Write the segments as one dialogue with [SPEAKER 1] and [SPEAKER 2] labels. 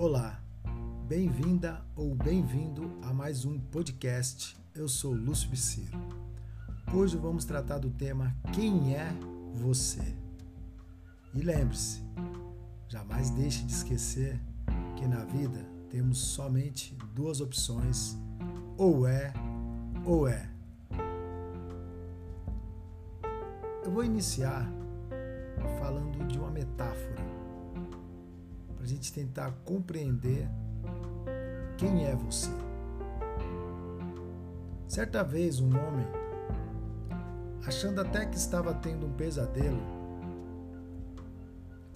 [SPEAKER 1] Olá, bem-vinda ou bem-vindo a mais um podcast. Eu sou Lúcio Biciro. Hoje vamos tratar do tema Quem é você? E lembre-se, jamais deixe de esquecer que na vida temos somente duas opções: ou é ou é. Eu vou iniciar falando de uma metáfora a gente tentar compreender quem é você. Certa vez, um homem, achando até que estava tendo um pesadelo,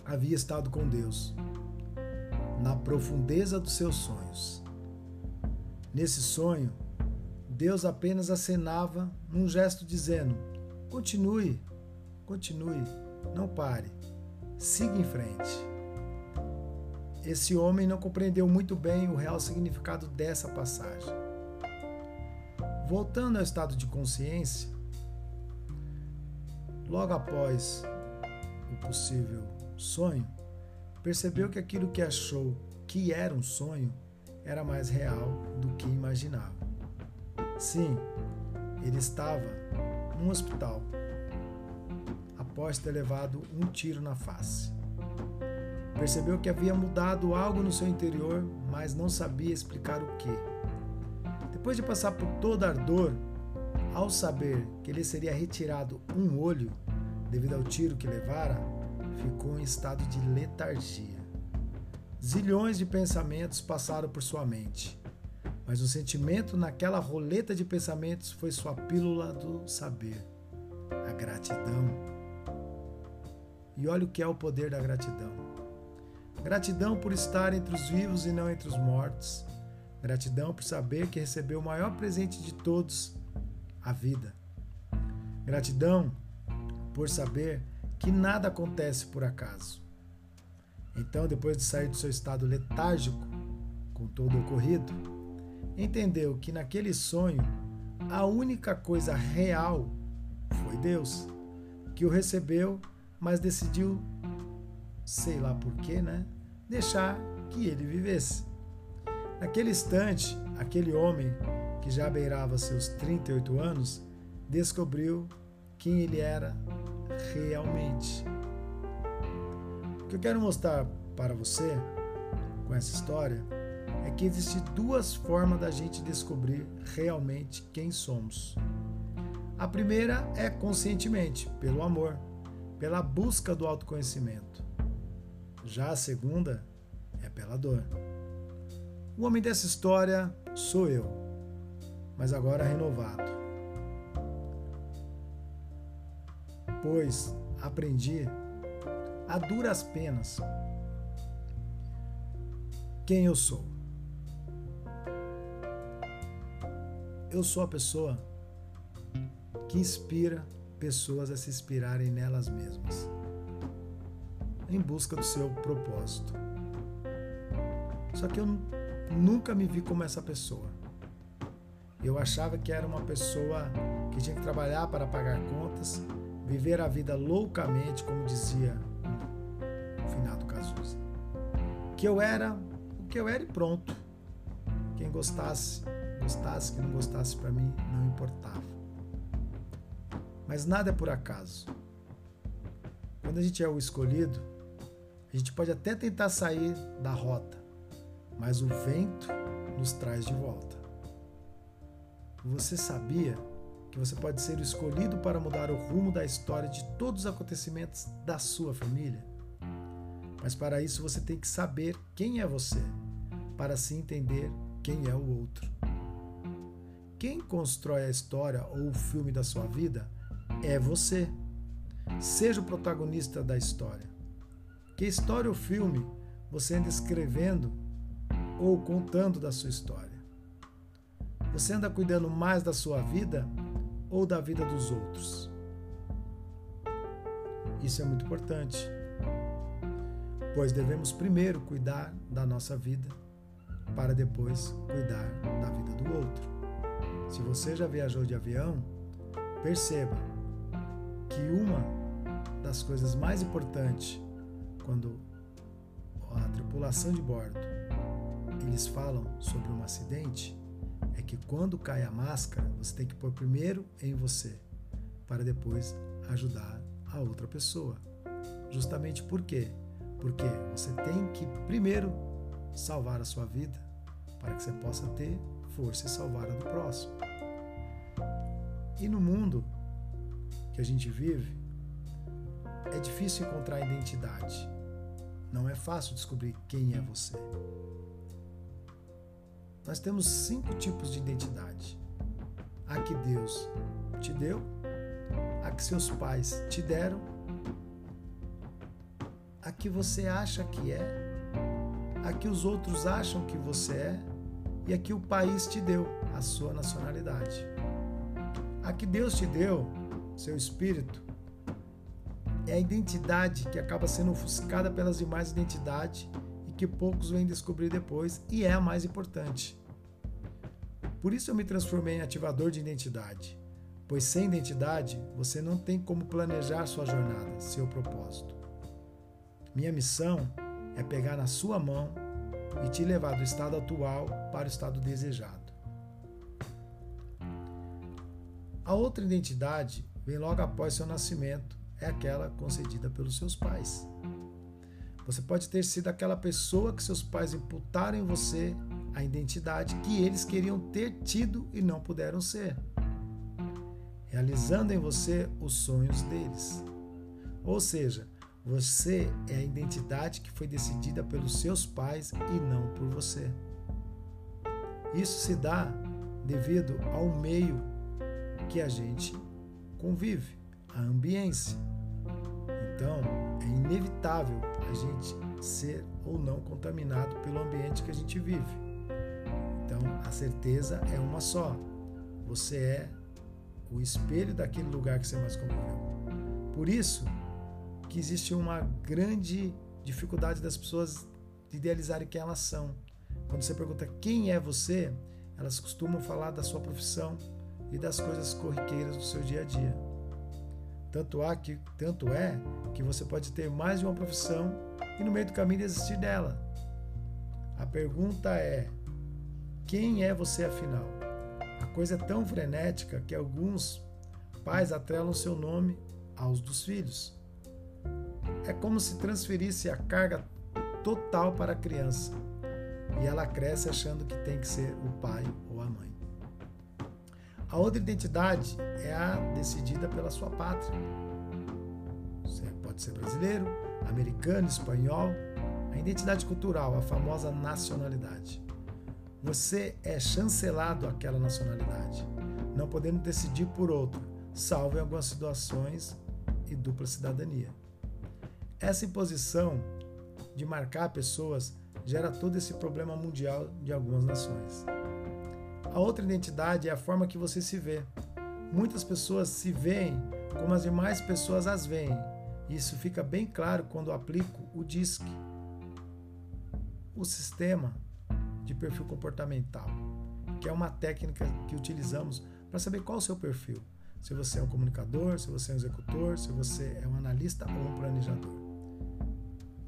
[SPEAKER 1] havia estado com Deus, na profundeza dos seus sonhos. Nesse sonho, Deus apenas acenava num gesto dizendo: continue, continue, não pare, siga em frente esse homem não compreendeu muito bem o real significado dessa passagem. Voltando ao estado de consciência, logo após o possível sonho, percebeu que aquilo que achou que era um sonho era mais real do que imaginava. Sim, ele estava num hospital após ter levado um tiro na face. Percebeu que havia mudado algo no seu interior, mas não sabia explicar o que. Depois de passar por toda a dor, ao saber que lhe seria retirado um olho devido ao tiro que levara, ficou em estado de letargia. Zilhões de pensamentos passaram por sua mente, mas o sentimento naquela roleta de pensamentos foi sua pílula do saber, a gratidão. E olha o que é o poder da gratidão. Gratidão por estar entre os vivos e não entre os mortos. Gratidão por saber que recebeu o maior presente de todos, a vida. Gratidão por saber que nada acontece por acaso. Então, depois de sair do seu estado letárgico com todo o ocorrido, entendeu que naquele sonho a única coisa real foi Deus, que o recebeu, mas decidiu sei lá porquê, né? Deixar que ele vivesse. Naquele instante, aquele homem que já beirava seus 38 anos descobriu quem ele era realmente. O que eu quero mostrar para você com essa história é que existem duas formas da gente descobrir realmente quem somos. A primeira é conscientemente, pelo amor, pela busca do autoconhecimento. Já a segunda é pela dor. O homem dessa história sou eu, mas agora renovado. Pois aprendi a duras penas quem eu sou. Eu sou a pessoa que inspira pessoas a se inspirarem nelas mesmas em busca do seu propósito. Só que eu nunca me vi como essa pessoa. Eu achava que era uma pessoa que tinha que trabalhar para pagar contas, viver a vida loucamente, como dizia o finado Cazuza. Que eu era o que eu era e pronto. Quem gostasse, gostasse, quem não gostasse para mim, não importava. Mas nada é por acaso. Quando a gente é o escolhido, a gente pode até tentar sair da rota, mas o vento nos traz de volta. Você sabia que você pode ser escolhido para mudar o rumo da história de todos os acontecimentos da sua família? Mas para isso você tem que saber quem é você, para assim entender quem é o outro. Quem constrói a história ou o filme da sua vida é você. Seja o protagonista da história. Que história ou filme você anda escrevendo ou contando da sua história? Você anda cuidando mais da sua vida ou da vida dos outros? Isso é muito importante, pois devemos primeiro cuidar da nossa vida para depois cuidar da vida do outro. Se você já viajou de avião, perceba que uma das coisas mais importantes quando a tripulação de bordo eles falam sobre um acidente é que quando cai a máscara, você tem que pôr primeiro em você, para depois ajudar a outra pessoa. Justamente por quê? Porque você tem que primeiro salvar a sua vida para que você possa ter força e salvar a do próximo. E no mundo que a gente vive, é difícil encontrar identidade. Não é fácil descobrir quem é você. Nós temos cinco tipos de identidade: a que Deus te deu, a que seus pais te deram, a que você acha que é, a que os outros acham que você é e a que o país te deu, a sua nacionalidade. A que Deus te deu, seu espírito, é a identidade que acaba sendo ofuscada pelas demais identidades e que poucos vêm descobrir depois e é a mais importante. Por isso eu me transformei em ativador de identidade, pois sem identidade você não tem como planejar sua jornada, seu propósito. Minha missão é pegar na sua mão e te levar do estado atual para o estado desejado. A outra identidade vem logo após seu nascimento, é aquela concedida pelos seus pais. Você pode ter sido aquela pessoa que seus pais imputaram em você a identidade que eles queriam ter tido e não puderam ser, realizando em você os sonhos deles. Ou seja, você é a identidade que foi decidida pelos seus pais e não por você. Isso se dá devido ao meio que a gente convive, a ambiência. Então, é inevitável a gente ser ou não contaminado pelo ambiente que a gente vive. Então, a certeza é uma só. Você é o espelho daquele lugar que você mais conviveu. Por isso que existe uma grande dificuldade das pessoas de idealizarem quem elas são. Quando você pergunta quem é você, elas costumam falar da sua profissão e das coisas corriqueiras do seu dia a dia. Tanto, há que, tanto é que você pode ter mais de uma profissão e no meio do caminho desistir dela. A pergunta é: quem é você afinal? A coisa é tão frenética que alguns pais atrelam seu nome aos dos filhos. É como se transferisse a carga total para a criança e ela cresce achando que tem que ser o pai a outra identidade é a decidida pela sua pátria. Você pode ser brasileiro, americano, espanhol. A identidade cultural, a famosa nacionalidade você é chancelado àquela nacionalidade, não podendo decidir por outra, salvo em algumas situações e dupla cidadania. Essa imposição de marcar pessoas gera todo esse problema mundial de algumas nações. A outra identidade é a forma que você se vê. Muitas pessoas se veem como as demais pessoas as veem. Isso fica bem claro quando aplico o DISC. O sistema de perfil comportamental, que é uma técnica que utilizamos para saber qual o seu perfil. Se você é um comunicador, se você é um executor, se você é um analista ou um planejador.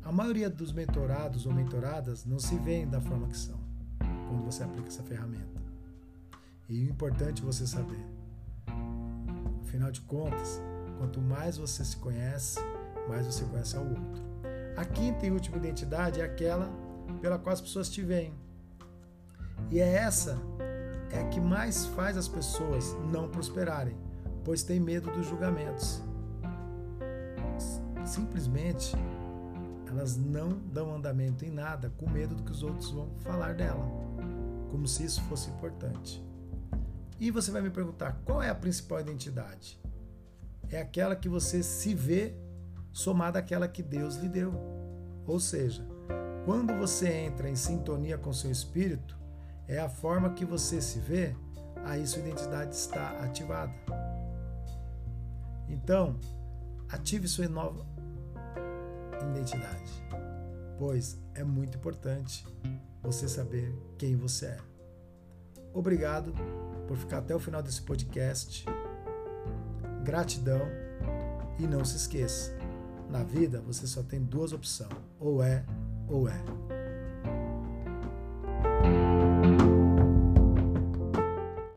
[SPEAKER 1] A maioria dos mentorados ou mentoradas não se veem da forma que são quando você aplica essa ferramenta. E o importante é você saber. Afinal de contas, quanto mais você se conhece, mais você conhece ao outro. A quinta e última identidade é aquela pela qual as pessoas te veem. E é essa é a que mais faz as pessoas não prosperarem, pois tem medo dos julgamentos. Simplesmente elas não dão andamento em nada com medo do que os outros vão falar dela, como se isso fosse importante. E você vai me perguntar qual é a principal identidade? É aquela que você se vê somada àquela que Deus lhe deu. Ou seja, quando você entra em sintonia com seu espírito, é a forma que você se vê, aí sua identidade está ativada. Então, ative sua nova identidade, pois é muito importante você saber quem você é. Obrigado por ficar até o final desse podcast. Gratidão e não se esqueça, na vida você só tem duas opções: ou é ou é.